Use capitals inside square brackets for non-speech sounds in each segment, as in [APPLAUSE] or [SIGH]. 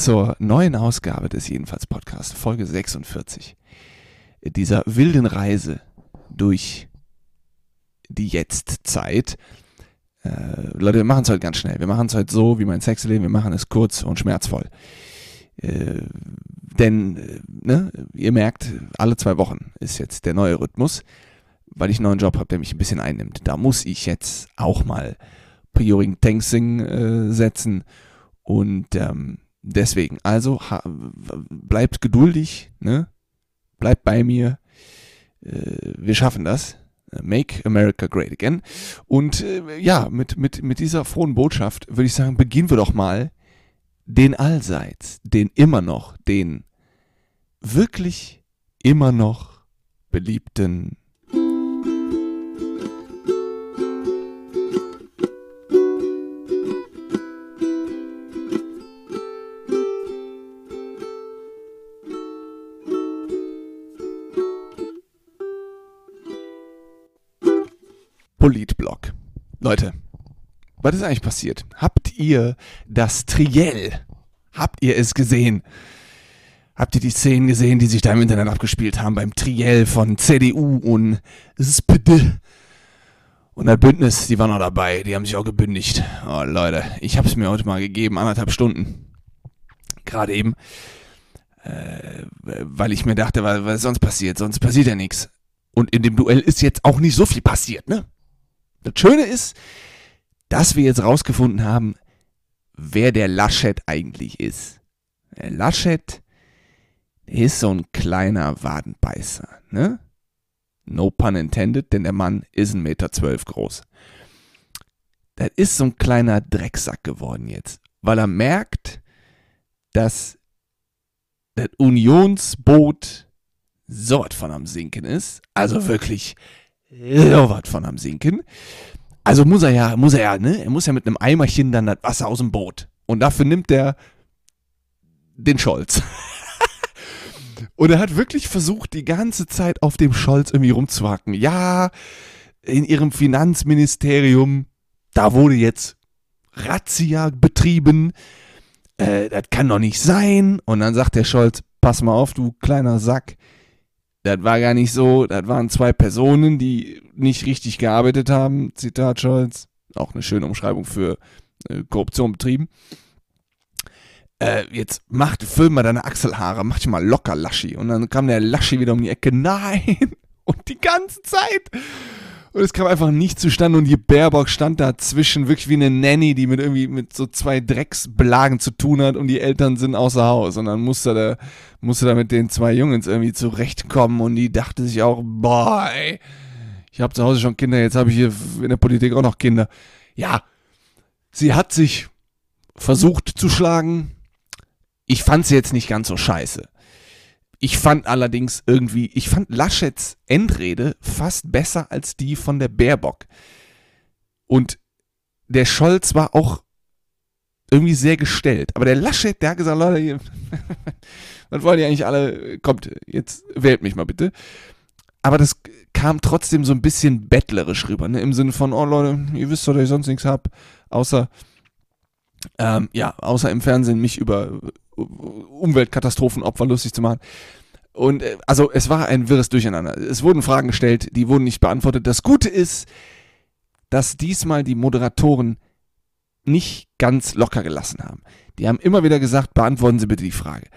Zur neuen Ausgabe des Jedenfalls Podcasts, Folge 46. Dieser wilden Reise durch die Jetztzeit. Äh, Leute, wir machen es heute ganz schnell. Wir machen es heute so wie mein Sexleben. Wir machen es kurz und schmerzvoll. Äh, denn, äh, ne, ihr merkt, alle zwei Wochen ist jetzt der neue Rhythmus, weil ich einen neuen Job habe, der mich ein bisschen einnimmt. Da muss ich jetzt auch mal Prioring Tanksing äh, setzen und ähm, deswegen, also bleibt geduldig, ne? bleibt bei mir. Äh, wir schaffen das. Make America Great Again. Und äh, ja, mit, mit, mit dieser frohen Botschaft würde ich sagen, beginnen wir doch mal den allseits, den immer noch, den wirklich immer noch beliebten Leute, was ist eigentlich passiert? Habt ihr das Triell? Habt ihr es gesehen? Habt ihr die Szenen gesehen, die sich da im Internet abgespielt haben beim Triell von CDU und SPD? Und das Bündnis, die waren auch dabei, die haben sich auch gebündigt. Oh Leute, ich hab's mir heute mal gegeben, anderthalb Stunden. Gerade eben. Äh, weil ich mir dachte, was, was sonst passiert? Sonst passiert ja nichts. Und in dem Duell ist jetzt auch nicht so viel passiert, ne? Das Schöne ist, dass wir jetzt rausgefunden haben, wer der Laschet eigentlich ist. Der Laschet ist so ein kleiner Wadenbeißer, ne? No pun intended, denn der Mann ist 1,12 Meter zwölf groß. Das ist so ein kleiner Drecksack geworden jetzt, weil er merkt, dass das Unionsboot so was von am Sinken ist. Also wirklich so was von am Sinken. Also muss er ja, muss er ja, ne? Er muss ja mit einem Eimerchen dann das Wasser aus dem Boot. Und dafür nimmt er den Scholz. [LAUGHS] Und er hat wirklich versucht, die ganze Zeit auf dem Scholz irgendwie rumzuhacken. Ja, in ihrem Finanzministerium, da wurde jetzt Razzia betrieben. Äh, das kann doch nicht sein. Und dann sagt der Scholz, pass mal auf, du kleiner Sack das war gar nicht so, das waren zwei Personen, die nicht richtig gearbeitet haben, Zitat Scholz, auch eine schöne Umschreibung für äh, Korruption betrieben. Äh, jetzt macht, füll mal deine Achselhaare, mach dich mal locker, Laschi. Und dann kam der Laschi wieder um die Ecke, [LAUGHS] nein! Und die ganze Zeit und es kam einfach nicht zustande und die Baerbock stand dazwischen, wirklich wie eine Nanny, die mit irgendwie mit so zwei Drecksblagen zu tun hat und die Eltern sind außer Haus. Und dann musste da, musste da mit den zwei Jungs irgendwie zurechtkommen und die dachte sich auch, boah, ich habe zu Hause schon Kinder, jetzt habe ich hier in der Politik auch noch Kinder. Ja, sie hat sich versucht zu schlagen. Ich fand sie jetzt nicht ganz so scheiße. Ich fand allerdings irgendwie, ich fand Laschets Endrede fast besser als die von der Baerbock. Und der Scholz war auch irgendwie sehr gestellt. Aber der Laschet, der hat gesagt, Leute, [LAUGHS] was wollen die eigentlich alle? Kommt, jetzt wählt mich mal bitte. Aber das kam trotzdem so ein bisschen bettlerisch rüber, ne? Im Sinne von, oh Leute, ihr wisst doch, dass ich sonst nichts hab, außer, ähm, ja, außer im Fernsehen mich über Umweltkatastrophenopfer lustig zu machen. Und äh, also es war ein wirres Durcheinander. Es wurden Fragen gestellt, die wurden nicht beantwortet. Das Gute ist, dass diesmal die Moderatoren nicht ganz locker gelassen haben. Die haben immer wieder gesagt, beantworten Sie bitte die Frage.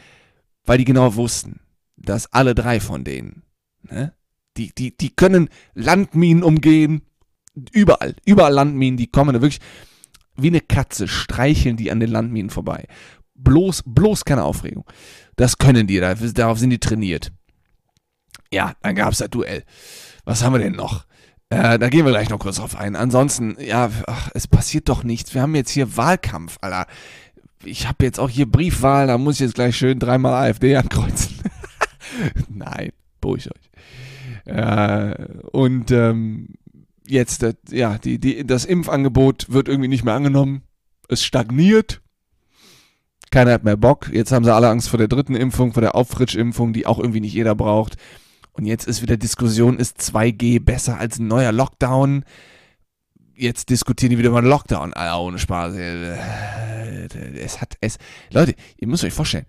Weil die genau wussten, dass alle drei von denen, ne, die, die, die können Landminen umgehen, überall, überall Landminen, die kommen da wirklich wie eine Katze, streicheln die an den Landminen vorbei. Bloß, bloß keine Aufregung. Das können die, darauf sind die trainiert. Ja, dann gab es das Duell. Was haben wir denn noch? Äh, da gehen wir gleich noch kurz drauf ein. Ansonsten, ja, ach, es passiert doch nichts. Wir haben jetzt hier Wahlkampf, Alter. Ich habe jetzt auch hier Briefwahl, da muss ich jetzt gleich schön dreimal AfD ankreuzen. [LAUGHS] Nein, beruhigt euch. Äh, und ähm, jetzt, ja, die, die, das Impfangebot wird irgendwie nicht mehr angenommen. Es stagniert. Keiner hat mehr Bock. Jetzt haben sie alle Angst vor der dritten Impfung, vor der Auffrischimpfung, die auch irgendwie nicht jeder braucht. Und jetzt ist wieder Diskussion, ist 2G besser als ein neuer Lockdown? Jetzt diskutieren die wieder über einen Lockdown. Alter, ohne Spaß. es hat es. Leute, ihr müsst euch vorstellen,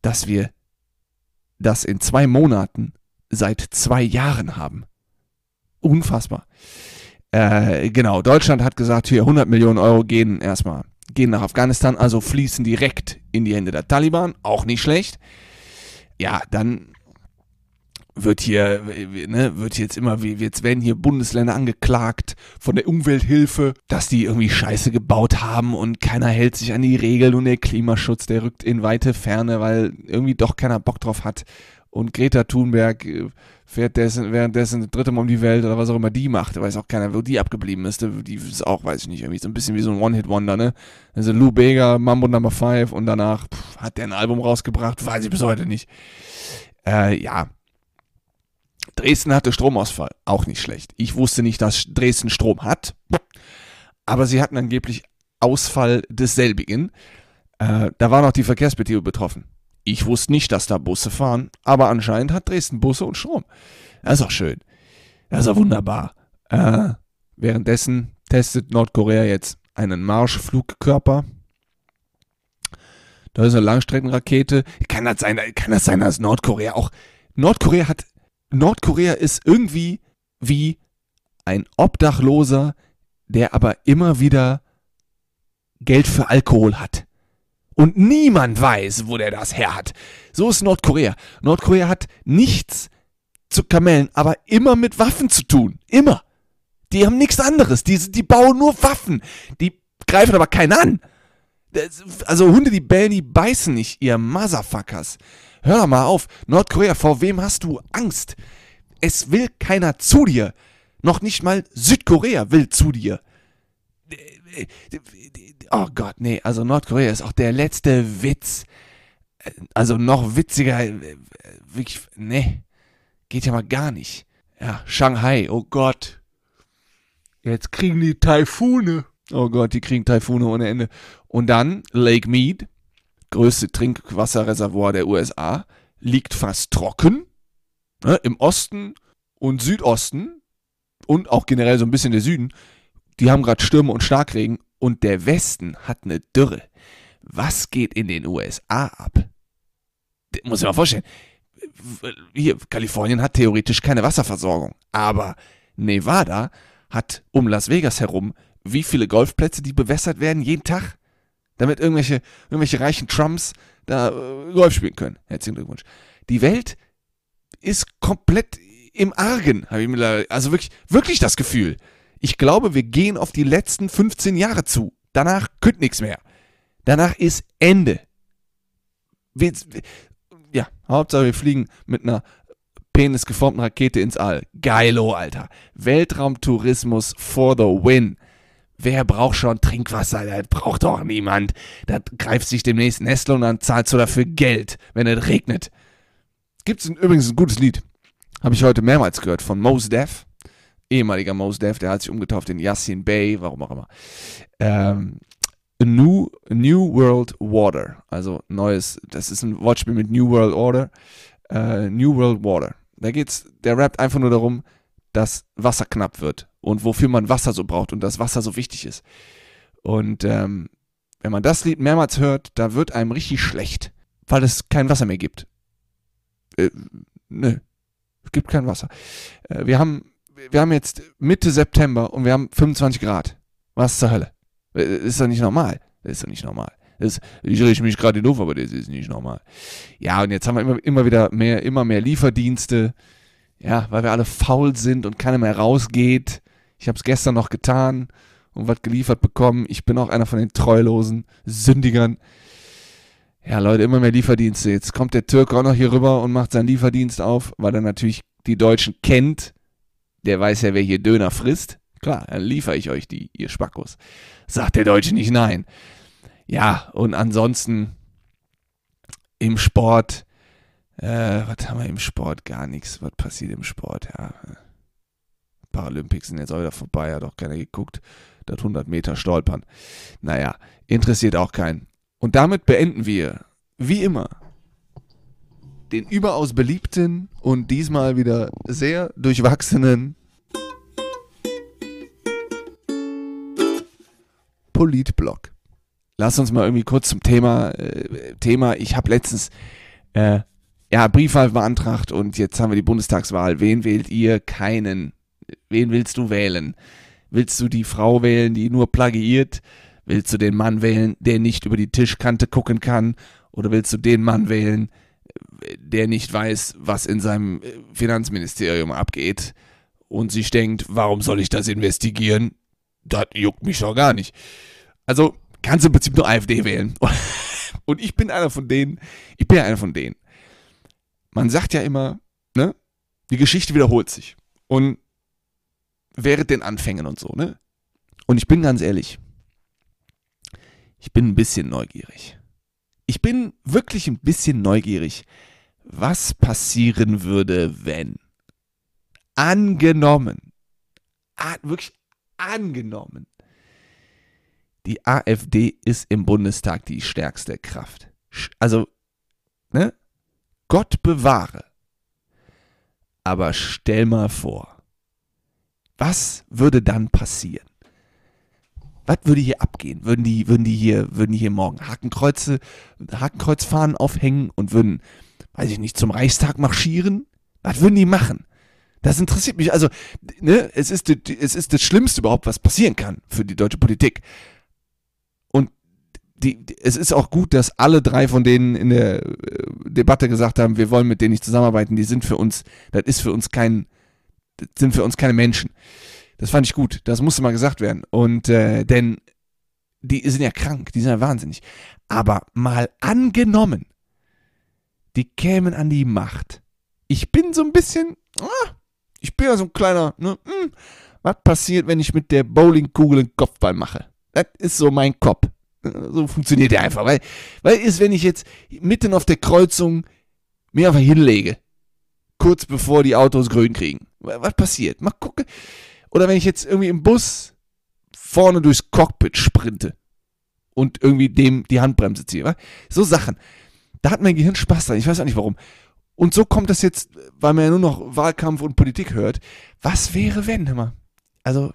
dass wir das in zwei Monaten seit zwei Jahren haben. Unfassbar. Äh, genau, Deutschland hat gesagt, hier 100 Millionen Euro gehen erstmal, gehen nach Afghanistan, also fließen direkt in die Hände der Taliban, auch nicht schlecht. Ja, dann wird hier, ne, wird jetzt immer, jetzt werden hier Bundesländer angeklagt von der Umwelthilfe, dass die irgendwie Scheiße gebaut haben und keiner hält sich an die Regeln und der Klimaschutz, der rückt in weite Ferne, weil irgendwie doch keiner Bock drauf hat. Und Greta Thunberg äh, fährt dessen, währenddessen dritte Mal um die Welt oder was auch immer die macht. Weiß auch keiner, wo die abgeblieben ist. Die ist auch, weiß ich nicht, irgendwie so ein bisschen wie so ein One-Hit-Wonder, ne? Also Lou Bega, Mambo Number 5 und danach pff, hat der ein Album rausgebracht, weiß ich bis heute nicht. Äh, ja, Dresden hatte Stromausfall, auch nicht schlecht. Ich wusste nicht, dass Dresden Strom hat, aber sie hatten angeblich Ausfall desselbigen. Äh, da waren auch die Verkehrsbetriebe betroffen. Ich wusste nicht, dass da Busse fahren, aber anscheinend hat Dresden Busse und Strom. Das ist auch schön. Das ist auch wunderbar. Äh, währenddessen testet Nordkorea jetzt einen Marschflugkörper. Da ist eine Langstreckenrakete. Kann das sein, kann das sein, dass Nordkorea auch. Nordkorea hat Nordkorea ist irgendwie wie ein Obdachloser, der aber immer wieder Geld für Alkohol hat. Und niemand weiß, wo der das her hat. So ist Nordkorea. Nordkorea hat nichts zu Kamellen, aber immer mit Waffen zu tun. Immer. Die haben nichts anderes. Die, die bauen nur Waffen. Die greifen aber keinen an. Also Hunde, die bellen, die beißen nicht, ihr Motherfuckers. Hör doch mal auf. Nordkorea, vor wem hast du Angst? Es will keiner zu dir. Noch nicht mal Südkorea will zu dir. Oh Gott, nee, also Nordkorea ist auch der letzte Witz. Also noch witziger. Wirklich, nee. Geht ja mal gar nicht. Ja, Shanghai, oh Gott. Jetzt kriegen die Taifune. Oh Gott, die kriegen Taifune ohne Ende. Und dann Lake Mead, größte Trinkwasserreservoir der USA, liegt fast trocken. Ne, Im Osten und Südosten und auch generell so ein bisschen der Süden, die haben gerade Stürme und Starkregen und der Westen hat eine Dürre. Was geht in den USA ab? Muss ich mal vorstellen. Hier, Kalifornien hat theoretisch keine Wasserversorgung, aber Nevada hat um Las Vegas herum wie viele Golfplätze, die bewässert werden jeden Tag? damit irgendwelche, irgendwelche reichen Trumps da äh, Golf spielen können. Herzlichen Glückwunsch. Die Welt ist komplett im Argen, habe ich mir also wirklich, wirklich das Gefühl. Ich glaube, wir gehen auf die letzten 15 Jahre zu. Danach könnt nichts mehr. Danach ist Ende. Wir, ja, Hauptsache wir fliegen mit einer penisgeformten Rakete ins All. Geilo, Alter. Weltraumtourismus for the win. Wer braucht schon Trinkwasser? Das braucht doch niemand. Da greift sich demnächst Nestle und dann zahlst du dafür Geld, wenn es regnet. Gibt es übrigens ein gutes Lied. Habe ich heute mehrmals gehört von Mos Def. Ehemaliger Mos Def, der hat sich umgetauft in Yassin Bey, warum auch immer. Ähm, New, New World Water. Also neues, das ist ein Wortspiel mit New World Order. Uh, New World Water. Da geht's, der rappt einfach nur darum, dass Wasser knapp wird und wofür man Wasser so braucht und dass Wasser so wichtig ist. Und ähm, wenn man das Lied mehrmals hört, da wird einem richtig schlecht, weil es kein Wasser mehr gibt. Äh, nö, es gibt kein Wasser. Äh, wir haben wir haben jetzt Mitte September und wir haben 25 Grad. Was zur Hölle? Äh, ist doch nicht normal. Das ist doch nicht normal. Das, ich rieche mich gerade doof, aber das ist nicht normal. Ja, und jetzt haben wir immer, immer wieder mehr, immer mehr Lieferdienste. Ja, weil wir alle faul sind und keiner mehr rausgeht. Ich habe es gestern noch getan und was geliefert bekommen. Ich bin auch einer von den treulosen Sündigern. Ja, Leute, immer mehr Lieferdienste. Jetzt kommt der Türk auch noch hier rüber und macht seinen Lieferdienst auf, weil er natürlich die Deutschen kennt. Der weiß ja, wer hier Döner frisst. Klar, dann liefere ich euch die, ihr Spackos. Sagt der Deutsche nicht nein. Ja, und ansonsten im Sport, äh, was haben wir im Sport? Gar nichts. Was passiert im Sport? Ja, Paralympics sind jetzt auch wieder vorbei, hat auch keiner geguckt. Das 100 Meter Stolpern. Naja, interessiert auch keinen. Und damit beenden wir, wie immer, den überaus beliebten und diesmal wieder sehr durchwachsenen Politblock. lass uns mal irgendwie kurz zum Thema, äh, Thema, ich habe letztens, äh, ja, Briefwahl beantragt und jetzt haben wir die Bundestagswahl. Wen wählt ihr? Keinen. Wen willst du wählen? Willst du die Frau wählen, die nur plagiiert? Willst du den Mann wählen, der nicht über die Tischkante gucken kann? Oder willst du den Mann wählen, der nicht weiß, was in seinem äh, Finanzministerium abgeht und sich denkt, warum soll ich das investigieren? Das juckt mich doch gar nicht. Also kannst du im Prinzip nur AfD wählen. [LAUGHS] Und ich bin einer von denen, ich bin einer von denen. Man sagt ja immer, ne, die Geschichte wiederholt sich. Und während den Anfängen und so, ne? Und ich bin ganz ehrlich, ich bin ein bisschen neugierig. Ich bin wirklich ein bisschen neugierig, was passieren würde, wenn angenommen, an, wirklich angenommen, die AfD ist im Bundestag die stärkste Kraft. Also, ne? Gott bewahre. Aber stell mal vor, was würde dann passieren? Was würde hier abgehen? Würden die, würden die hier, würden die hier morgen Hakenkreuze, Hakenkreuzfahnen aufhängen und würden, weiß ich nicht, zum Reichstag marschieren? Was würden die machen? Das interessiert mich. Also, ne, es ist, es ist das Schlimmste überhaupt, was passieren kann für die deutsche Politik. Und die, es ist auch gut, dass alle drei von denen in der äh, Debatte gesagt haben, wir wollen mit denen nicht zusammenarbeiten. Die sind für uns, das ist für uns kein, sind für uns keine Menschen. Das fand ich gut. Das musste mal gesagt werden. Und äh, denn die sind ja krank, die sind ja wahnsinnig. Aber mal angenommen, die kämen an die Macht. Ich bin so ein bisschen, ah, ich bin ja so ein kleiner, ne, hm, was passiert, wenn ich mit der Bowlingkugel einen Kopfball mache? Das ist so mein Kopf. So funktioniert der einfach. Weil, weil ist, wenn ich jetzt mitten auf der Kreuzung mir einfach hinlege, kurz bevor die Autos grün kriegen. Was passiert? Mal gucken. Oder wenn ich jetzt irgendwie im Bus vorne durchs Cockpit sprinte und irgendwie dem die Handbremse ziehe. So Sachen. Da hat mein Gehirn Spaß dran. Ich weiß auch nicht warum. Und so kommt das jetzt, weil man ja nur noch Wahlkampf und Politik hört. Was wäre, wenn, hör mal? Also,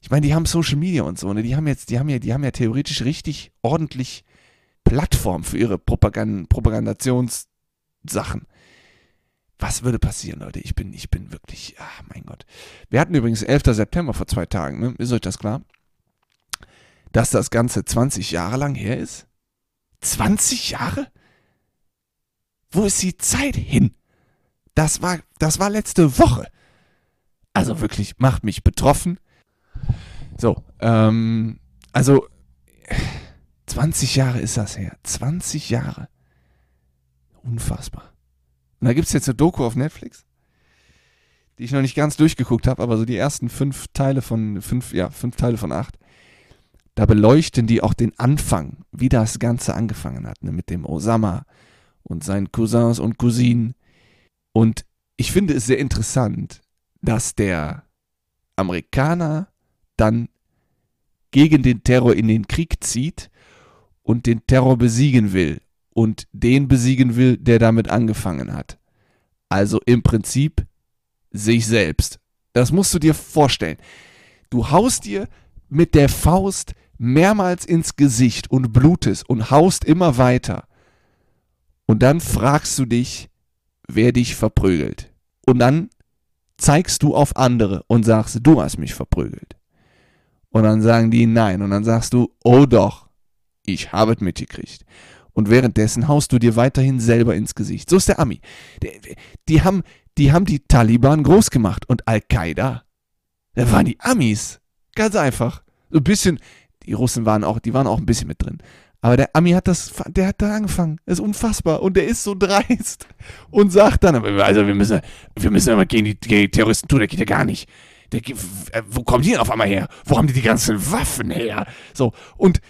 ich meine, die haben Social Media und so, ne? Die haben jetzt, die haben ja, die haben ja theoretisch richtig ordentlich Plattform für ihre Propagand Propagandationssachen. Was würde passieren, Leute? Ich bin, ich bin wirklich, ach mein Gott. Wir hatten übrigens 11. September vor zwei Tagen, ne? Ist euch das klar? Dass das Ganze 20 Jahre lang her ist? 20 Jahre? Wo ist die Zeit hin? Das war, das war letzte Woche. Also wirklich, macht mich betroffen. So, ähm, also 20 Jahre ist das her. 20 Jahre. Unfassbar. Und da gibt es jetzt eine Doku auf Netflix, die ich noch nicht ganz durchgeguckt habe, aber so die ersten fünf Teile von, fünf, ja, fünf Teile von acht, da beleuchten die auch den Anfang, wie das Ganze angefangen hat, ne, mit dem Osama und seinen Cousins und Cousinen. Und ich finde es sehr interessant, dass der Amerikaner dann gegen den Terror in den Krieg zieht und den Terror besiegen will und den besiegen will, der damit angefangen hat. Also im Prinzip sich selbst. Das musst du dir vorstellen. Du haust dir mit der Faust mehrmals ins Gesicht und blutest und haust immer weiter. Und dann fragst du dich, wer dich verprügelt. Und dann zeigst du auf andere und sagst, du hast mich verprügelt. Und dann sagen die nein. Und dann sagst du, oh doch, ich habe es mitgekriegt und währenddessen haust du dir weiterhin selber ins Gesicht. So ist der Ami. Die, haben, die haben die Taliban groß gemacht und Al-Qaida, da waren die Amis. Ganz einfach. So ein bisschen, die Russen waren auch, die waren auch ein bisschen mit drin. Aber der Ami hat das, der hat da angefangen. Das ist unfassbar. Und der ist so dreist [LAUGHS] und sagt dann, also wir müssen, wir müssen immer gegen die, gegen die Terroristen tun, der geht ja gar nicht. Der, wo kommen die denn auf einmal her? Wo haben die die ganzen Waffen her? So. Und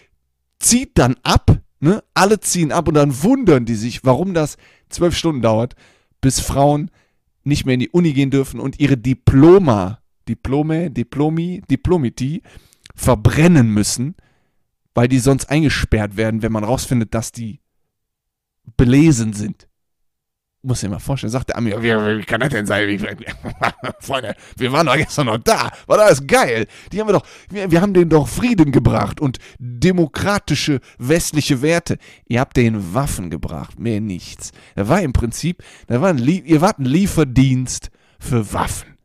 zieht dann ab Ne? Alle ziehen ab und dann wundern die sich, warum das zwölf Stunden dauert, bis Frauen nicht mehr in die Uni gehen dürfen und ihre Diploma, Diplome, Diplomi, Diplomiti verbrennen müssen, weil die sonst eingesperrt werden, wenn man rausfindet, dass die belesen sind. Muss dir mal vorstellen, sagt der Ami, wie, wie kann das denn sein? [LAUGHS] Freunde, wir waren doch gestern noch da. War das geil? Die haben wir doch, wir, wir haben denen doch Frieden gebracht und demokratische westliche Werte. Ihr habt denen Waffen gebracht, mehr nichts. Da war im Prinzip, da war ein, ihr wart ein Lieferdienst für Waffen.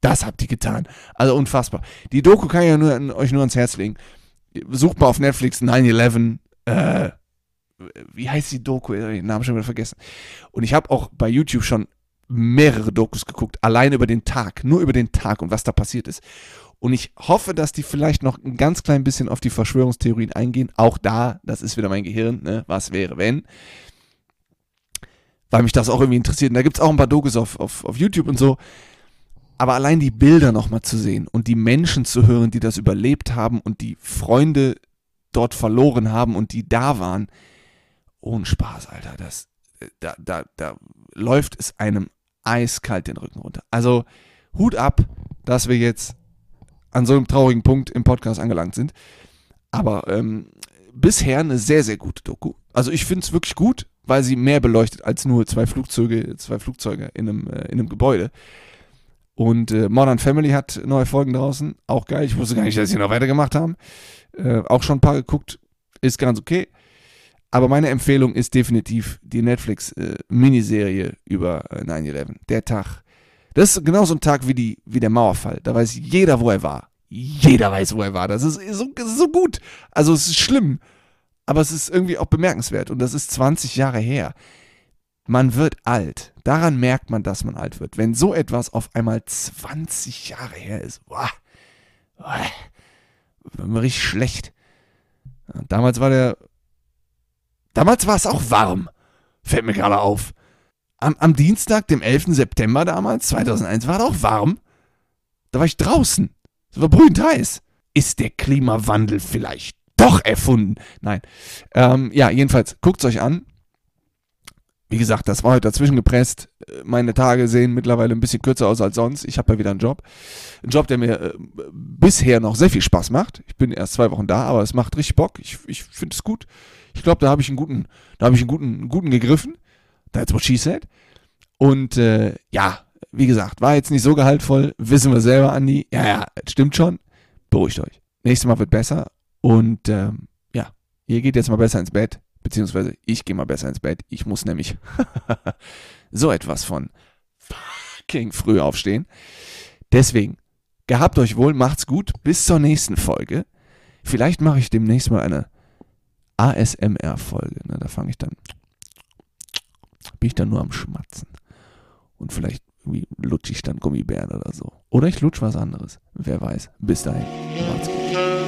Das habt ihr getan. Also unfassbar. Die Doku kann ich ja nur, euch nur ans Herz legen. Sucht mal auf Netflix 9-11, äh, wie heißt die Doku? Ich habe den Namen schon wieder vergessen. Und ich habe auch bei YouTube schon mehrere Dokus geguckt, allein über den Tag, nur über den Tag und was da passiert ist. Und ich hoffe, dass die vielleicht noch ein ganz klein bisschen auf die Verschwörungstheorien eingehen. Auch da, das ist wieder mein Gehirn, ne? was wäre, wenn. Weil mich das auch irgendwie interessiert. Und da gibt es auch ein paar Dokus auf, auf, auf YouTube und so. Aber allein die Bilder nochmal zu sehen und die Menschen zu hören, die das überlebt haben und die Freunde dort verloren haben und die da waren, ohne Spaß, Alter, das, da, da, da läuft es einem eiskalt den Rücken runter. Also Hut ab, dass wir jetzt an so einem traurigen Punkt im Podcast angelangt sind. Aber ähm, bisher eine sehr, sehr gute Doku. Also ich finde es wirklich gut, weil sie mehr beleuchtet als nur zwei Flugzeuge, zwei Flugzeuge in einem, äh, in einem Gebäude. Und äh, Modern Family hat neue Folgen draußen. Auch geil. Ich wusste gar nicht, dass sie noch weitergemacht haben. Äh, auch schon ein paar geguckt. Ist ganz okay. Aber meine Empfehlung ist definitiv die Netflix-Miniserie äh, über äh, 9-11. Der Tag. Das ist genauso ein Tag wie, die, wie der Mauerfall. Da weiß jeder, wo er war. Jeder weiß, wo er war. Das ist so, so gut. Also es ist schlimm. Aber es ist irgendwie auch bemerkenswert. Und das ist 20 Jahre her man wird alt. Daran merkt man, dass man alt wird. Wenn so etwas auf einmal 20 Jahre her ist, boah, boah, wird mir richtig schlecht. Damals war der, damals war es auch warm. Fällt mir gerade auf. Am, am Dienstag, dem 11. September damals, 2001, war es auch warm. Da war ich draußen. Es war brühend heiß. Ist der Klimawandel vielleicht doch erfunden? Nein. Ähm, ja, jedenfalls, guckt es euch an wie gesagt, das war heute dazwischen gepresst. Meine Tage sehen mittlerweile ein bisschen kürzer aus als sonst. Ich habe ja wieder einen Job. Ein Job, der mir äh, bisher noch sehr viel Spaß macht. Ich bin erst zwei Wochen da, aber es macht richtig Bock. Ich, ich finde es gut. Ich glaube, da habe ich einen guten, da habe ich einen guten, einen guten gegriffen. That's what she said. Und äh, ja, wie gesagt, war jetzt nicht so gehaltvoll. Wissen wir selber, Andi. Ja, ja, stimmt schon. Beruhigt euch. Nächstes Mal wird besser. Und ähm, ja, ihr geht jetzt mal besser ins Bett. Beziehungsweise ich gehe mal besser ins Bett. Ich muss nämlich [LAUGHS] so etwas von fucking früh aufstehen. Deswegen, gehabt euch wohl, macht's gut. Bis zur nächsten Folge. Vielleicht mache ich demnächst mal eine ASMR-Folge. Ne? Da fange ich dann, bin ich dann nur am Schmatzen. Und vielleicht lutsche ich dann Gummibären oder so. Oder ich lutsche was anderes. Wer weiß. Bis dahin. Macht's gut.